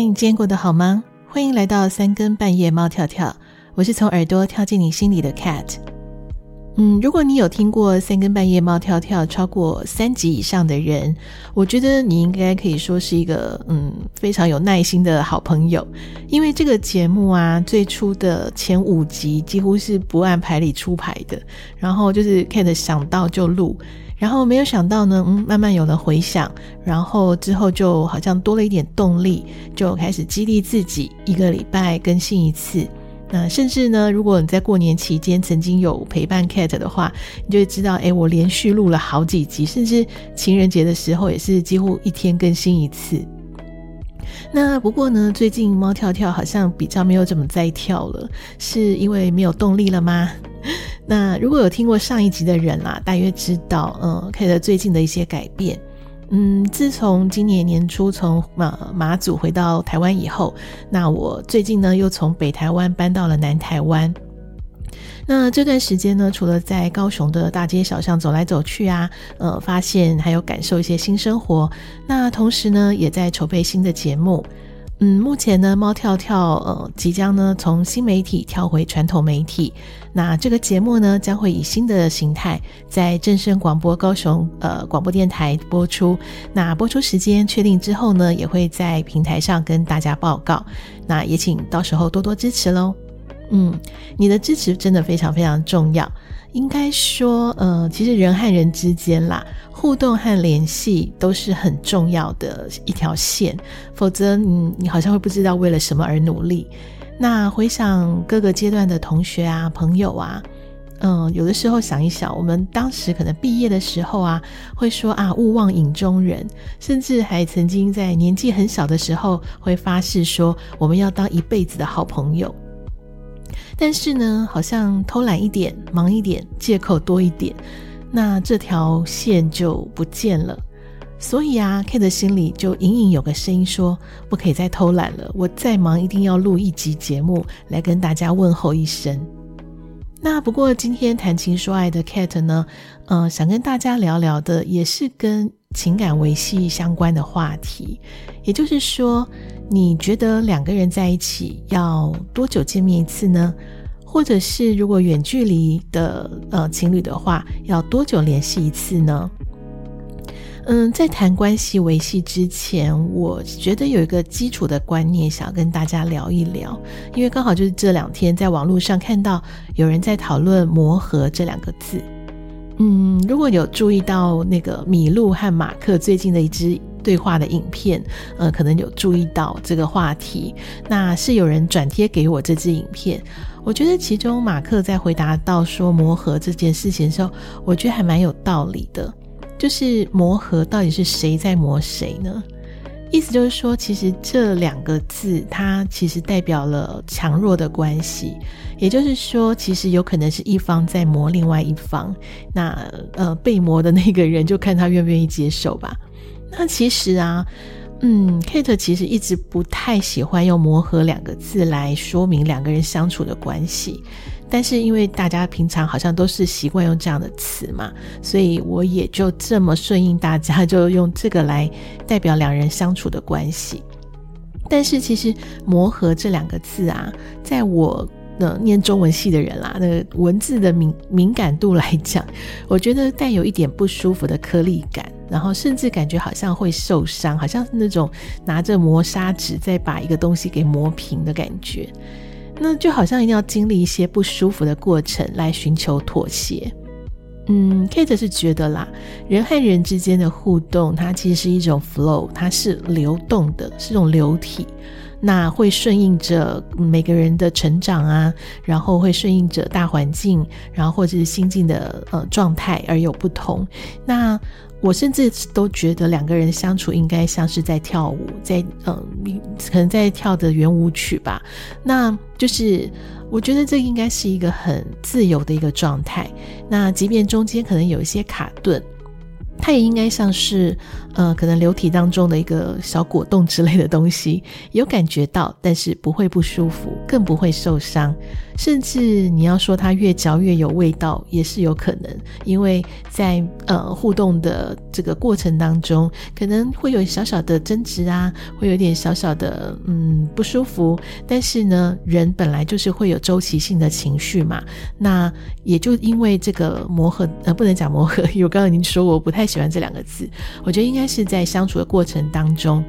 你今天过得好吗？欢迎来到三更半夜猫跳跳，我是从耳朵跳进你心里的 Cat。嗯，如果你有听过三更半夜猫跳跳超过三集以上的人，我觉得你应该可以说是一个嗯非常有耐心的好朋友，因为这个节目啊，最初的前五集几乎是不按牌理出牌的，然后就是 Cat 想到就录。然后没有想到呢，嗯，慢慢有了回响，然后之后就好像多了一点动力，就开始激励自己，一个礼拜更新一次。那甚至呢，如果你在过年期间曾经有陪伴 Cat 的话，你就会知道，诶，我连续录了好几集，甚至情人节的时候也是几乎一天更新一次。那不过呢，最近猫跳跳好像比较没有怎么在跳了，是因为没有动力了吗？那如果有听过上一集的人啦，大约知道，嗯，Cat 最近的一些改变。嗯，自从今年年初从马马祖回到台湾以后，那我最近呢又从北台湾搬到了南台湾。那这段时间呢，除了在高雄的大街小巷走来走去啊，呃，发现还有感受一些新生活。那同时呢，也在筹备新的节目。嗯，目前呢，猫跳跳呃即将呢从新媒体跳回传统媒体。那这个节目呢将会以新的形态在正声广播高雄呃广播电台播出。那播出时间确定之后呢，也会在平台上跟大家报告。那也请到时候多多支持喽。嗯，你的支持真的非常非常重要。应该说，呃，其实人和人之间啦，互动和联系都是很重要的一条线，否则，嗯，你好像会不知道为了什么而努力。那回想各个阶段的同学啊、朋友啊，嗯、有的时候想一想，我们当时可能毕业的时候啊，会说啊，勿忘影中人，甚至还曾经在年纪很小的时候会发誓说，我们要当一辈子的好朋友。但是呢，好像偷懒一点、忙一点、借口多一点，那这条线就不见了。所以啊，K 的心里就隐隐有个声音说：不可以再偷懒了，我再忙一定要录一集节目来跟大家问候一声。那不过今天谈情说爱的 Cat 呢，嗯、呃，想跟大家聊聊的也是跟情感维系相关的话题，也就是说。你觉得两个人在一起要多久见面一次呢？或者是如果远距离的呃情侣的话，要多久联系一次呢？嗯，在谈关系维系之前，我觉得有一个基础的观念想要跟大家聊一聊，因为刚好就是这两天在网络上看到有人在讨论“磨合”这两个字。嗯，如果有注意到那个米露和马克最近的一支。对话的影片，呃，可能有注意到这个话题。那是有人转贴给我这支影片，我觉得其中马克在回答到说磨合这件事情的时候，我觉得还蛮有道理的。就是磨合到底是谁在磨谁呢？意思就是说，其实这两个字它其实代表了强弱的关系。也就是说，其实有可能是一方在磨另外一方，那呃被磨的那个人就看他愿不愿意接受吧。那其实啊，嗯，Kate 其实一直不太喜欢用“磨合”两个字来说明两个人相处的关系，但是因为大家平常好像都是习惯用这样的词嘛，所以我也就这么顺应大家，就用这个来代表两人相处的关系。但是其实“磨合”这两个字啊，在我。那念中文系的人啦，那文字的敏敏感度来讲，我觉得带有一点不舒服的颗粒感，然后甚至感觉好像会受伤，好像是那种拿着磨砂纸再把一个东西给磨平的感觉，那就好像一定要经历一些不舒服的过程来寻求妥协。嗯，Kate 是觉得啦，人和人之间的互动，它其实是一种 flow，它是流动的，是种流体。那会顺应着每个人的成长啊，然后会顺应着大环境，然后或者是心境的呃状态而有不同。那我甚至都觉得两个人相处应该像是在跳舞，在嗯、呃，可能在跳的圆舞曲吧。那就是我觉得这应该是一个很自由的一个状态。那即便中间可能有一些卡顿。它也应该像是，呃，可能流体当中的一个小果冻之类的东西，有感觉到，但是不会不舒服，更不会受伤。甚至你要说它越嚼越有味道，也是有可能，因为在呃互动的这个过程当中，可能会有小小的争执啊，会有点小小的嗯不舒服。但是呢，人本来就是会有周期性的情绪嘛，那也就因为这个磨合，呃，不能讲磨合，因为我刚刚已经说我不太喜欢这两个字，我觉得应该是在相处的过程当中。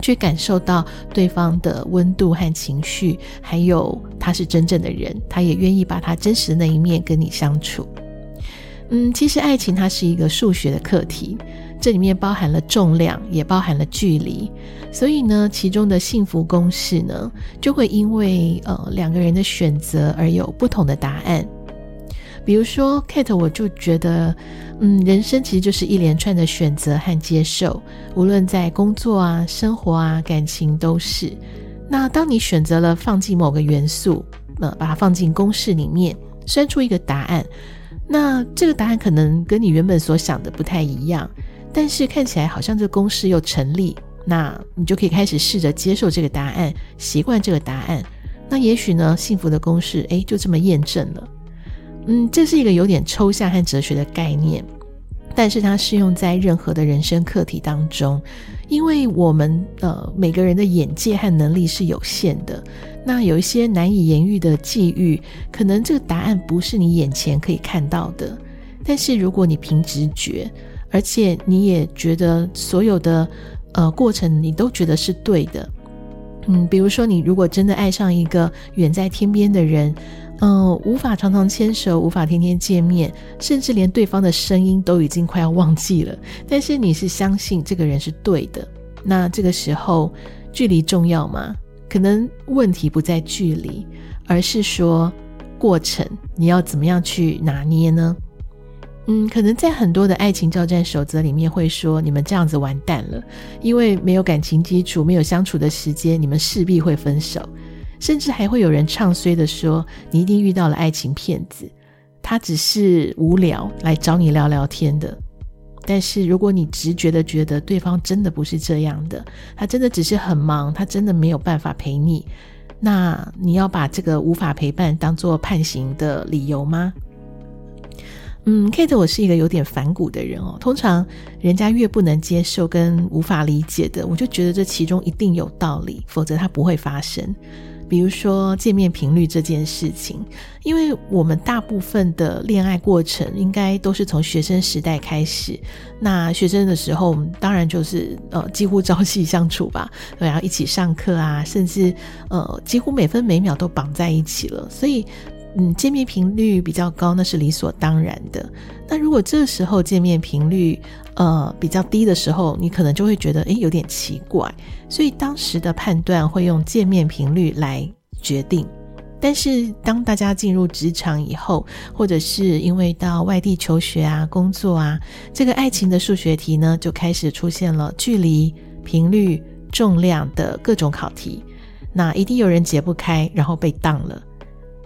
去感受到对方的温度和情绪，还有他是真正的人，他也愿意把他真实的那一面跟你相处。嗯，其实爱情它是一个数学的课题，这里面包含了重量，也包含了距离，所以呢，其中的幸福公式呢，就会因为呃两个人的选择而有不同的答案。比如说，Kate，我就觉得，嗯，人生其实就是一连串的选择和接受，无论在工作啊、生活啊、感情都是。那当你选择了放进某个元素，呃，把它放进公式里面，算出一个答案，那这个答案可能跟你原本所想的不太一样，但是看起来好像这个公式又成立，那你就可以开始试着接受这个答案，习惯这个答案。那也许呢，幸福的公式，诶，就这么验证了。嗯，这是一个有点抽象和哲学的概念，但是它适用在任何的人生课题当中，因为我们呃每个人的眼界和能力是有限的，那有一些难以言喻的际遇，可能这个答案不是你眼前可以看到的，但是如果你凭直觉，而且你也觉得所有的呃过程你都觉得是对的，嗯，比如说你如果真的爱上一个远在天边的人。嗯，无法常常牵手，无法天天见面，甚至连对方的声音都已经快要忘记了。但是你是相信这个人是对的，那这个时候距离重要吗？可能问题不在距离，而是说过程，你要怎么样去拿捏呢？嗯，可能在很多的爱情教战守则里面会说，你们这样子完蛋了，因为没有感情基础，没有相处的时间，你们势必会分手。甚至还会有人唱衰的说，你一定遇到了爱情骗子，他只是无聊来找你聊聊天的。但是如果你直觉的觉得对方真的不是这样的，他真的只是很忙，他真的没有办法陪你，那你要把这个无法陪伴当做判刑的理由吗？嗯，Kate，我是一个有点反骨的人哦。通常人家越不能接受跟无法理解的，我就觉得这其中一定有道理，否则它不会发生。比如说见面频率这件事情，因为我们大部分的恋爱过程应该都是从学生时代开始。那学生的时候，我们当然就是呃几乎朝夕相处吧，然后一起上课啊，甚至呃几乎每分每秒都绑在一起了。所以，嗯，见面频率比较高，那是理所当然的。那如果这时候见面频率，呃，比较低的时候，你可能就会觉得，诶，有点奇怪。所以当时的判断会用见面频率来决定。但是当大家进入职场以后，或者是因为到外地求学啊、工作啊，这个爱情的数学题呢，就开始出现了距离、频率、重量的各种考题。那一定有人解不开，然后被当了。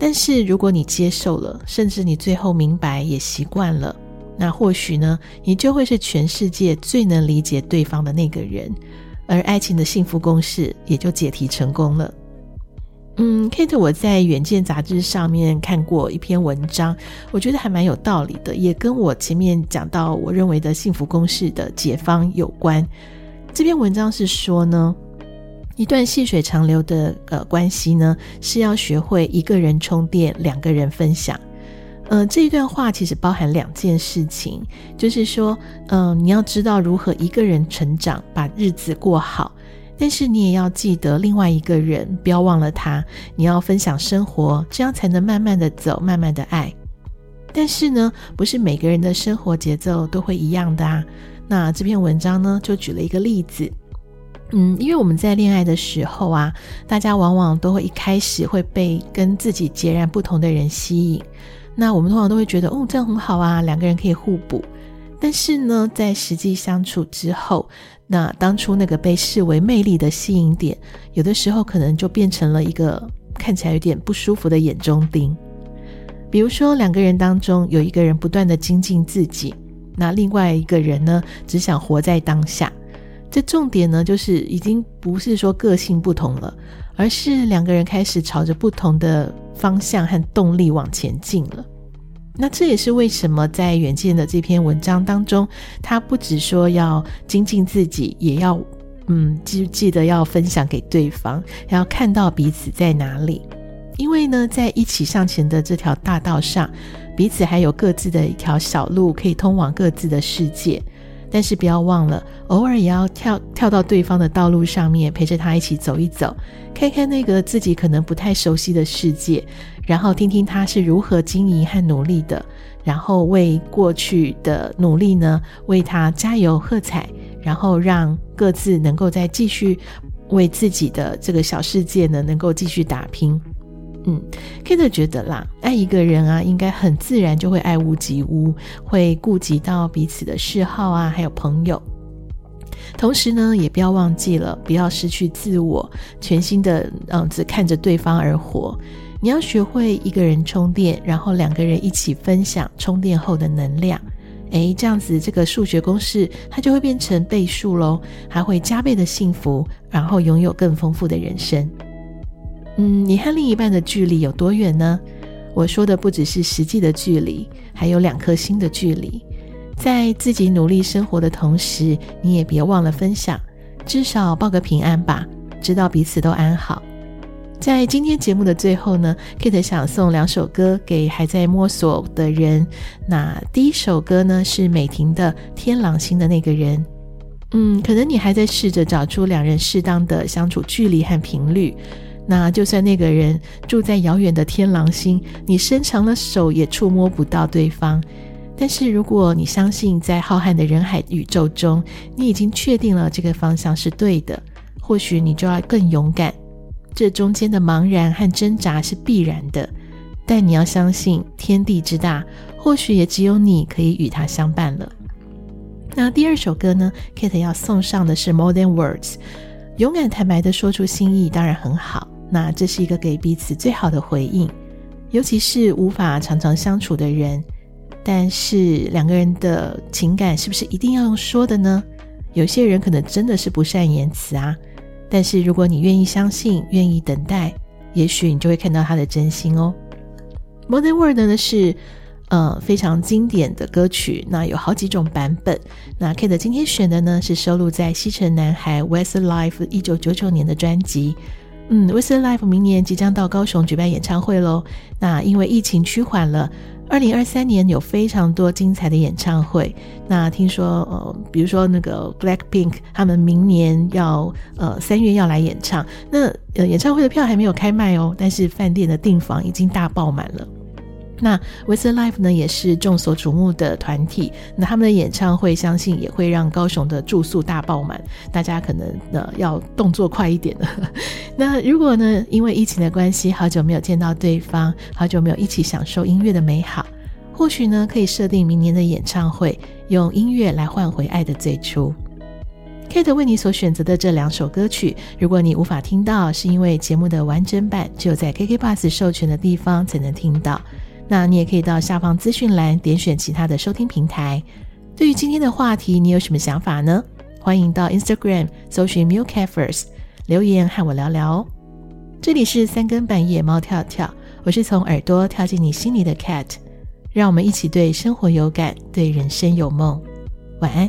但是如果你接受了，甚至你最后明白也习惯了。那或许呢，你就会是全世界最能理解对方的那个人，而爱情的幸福公式也就解题成功了。嗯，Kate，我在《远见》杂志上面看过一篇文章，我觉得还蛮有道理的，也跟我前面讲到我认为的幸福公式的解方有关。这篇文章是说呢，一段细水长流的呃关系呢，是要学会一个人充电，两个人分享。呃，这一段话其实包含两件事情，就是说，嗯、你要知道如何一个人成长，把日子过好，但是你也要记得另外一个人，不要忘了他，你要分享生活，这样才能慢慢的走，慢慢的爱。但是呢，不是每个人的生活节奏都会一样的啊。那这篇文章呢，就举了一个例子，嗯，因为我们在恋爱的时候啊，大家往往都会一开始会被跟自己截然不同的人吸引。那我们通常都会觉得，哦，这样很好啊，两个人可以互补。但是呢，在实际相处之后，那当初那个被视为魅力的吸引点，有的时候可能就变成了一个看起来有点不舒服的眼中钉。比如说，两个人当中有一个人不断的精进自己，那另外一个人呢，只想活在当下。这重点呢，就是已经不是说个性不同了，而是两个人开始朝着不同的方向和动力往前进了。那这也是为什么在远见的这篇文章当中，他不只说要精进自己，也要嗯记记得要分享给对方，要看到彼此在哪里。因为呢，在一起向前的这条大道上，彼此还有各自的一条小路可以通往各自的世界。但是不要忘了，偶尔也要跳跳到对方的道路上面，陪着他一起走一走，看看那个自己可能不太熟悉的世界，然后听听他是如何经营和努力的，然后为过去的努力呢，为他加油喝彩，然后让各自能够再继续为自己的这个小世界呢，能够继续打拼。嗯，Kate 觉得啦，爱一个人啊，应该很自然就会爱屋及乌，会顾及到彼此的嗜好啊，还有朋友。同时呢，也不要忘记了，不要失去自我，全心的嗯，只看着对方而活。你要学会一个人充电，然后两个人一起分享充电后的能量。诶，这样子这个数学公式它就会变成倍数喽，还会加倍的幸福，然后拥有更丰富的人生。嗯，你和另一半的距离有多远呢？我说的不只是实际的距离，还有两颗心的距离。在自己努力生活的同时，你也别忘了分享，至少报个平安吧，知道彼此都安好。在今天节目的最后呢，Kate 想送两首歌给还在摸索的人。那第一首歌呢是美婷的《天狼星的那个人》。嗯，可能你还在试着找出两人适当的相处距离和频率。那就算那个人住在遥远的天狼星，你伸长了手也触摸不到对方。但是如果你相信，在浩瀚的人海宇宙中，你已经确定了这个方向是对的，或许你就要更勇敢。这中间的茫然和挣扎是必然的，但你要相信天地之大，或许也只有你可以与他相伴了。那第二首歌呢，Kate 要送上的是《More Than Words》，勇敢坦白地说出心意，当然很好。那这是一个给彼此最好的回应，尤其是无法常常相处的人。但是两个人的情感是不是一定要用说的呢？有些人可能真的是不善言辞啊。但是如果你愿意相信，愿意等待，也许你就会看到他的真心哦。More Than Words 呢是呃非常经典的歌曲，那有好几种版本。那 Kate 今天选的呢是收录在西城男孩 Westlife 一九九九年的专辑。嗯，Westlife 明年即将到高雄举办演唱会喽。那因为疫情趋缓了，二零二三年有非常多精彩的演唱会。那听说呃，比如说那个 Blackpink，他们明年要呃三月要来演唱。那呃演唱会的票还没有开卖哦，但是饭店的订房已经大爆满了。那 Westlife 呢，也是众所瞩目的团体。那他们的演唱会，相信也会让高雄的住宿大爆满。大家可能呃要动作快一点了。那如果呢，因为疫情的关系，好久没有见到对方，好久没有一起享受音乐的美好，或许呢，可以设定明年的演唱会，用音乐来换回爱的最初。Kate 为你所选择的这两首歌曲，如果你无法听到，是因为节目的完整版只有在 KKBOX 授权的地方才能听到。那你也可以到下方资讯栏点选其他的收听平台。对于今天的话题，你有什么想法呢？欢迎到 Instagram 搜寻 MuleCafe 留言和我聊聊哦。这里是三更半夜猫跳跳，我是从耳朵跳进你心里的 Cat，让我们一起对生活有感，对人生有梦。晚安。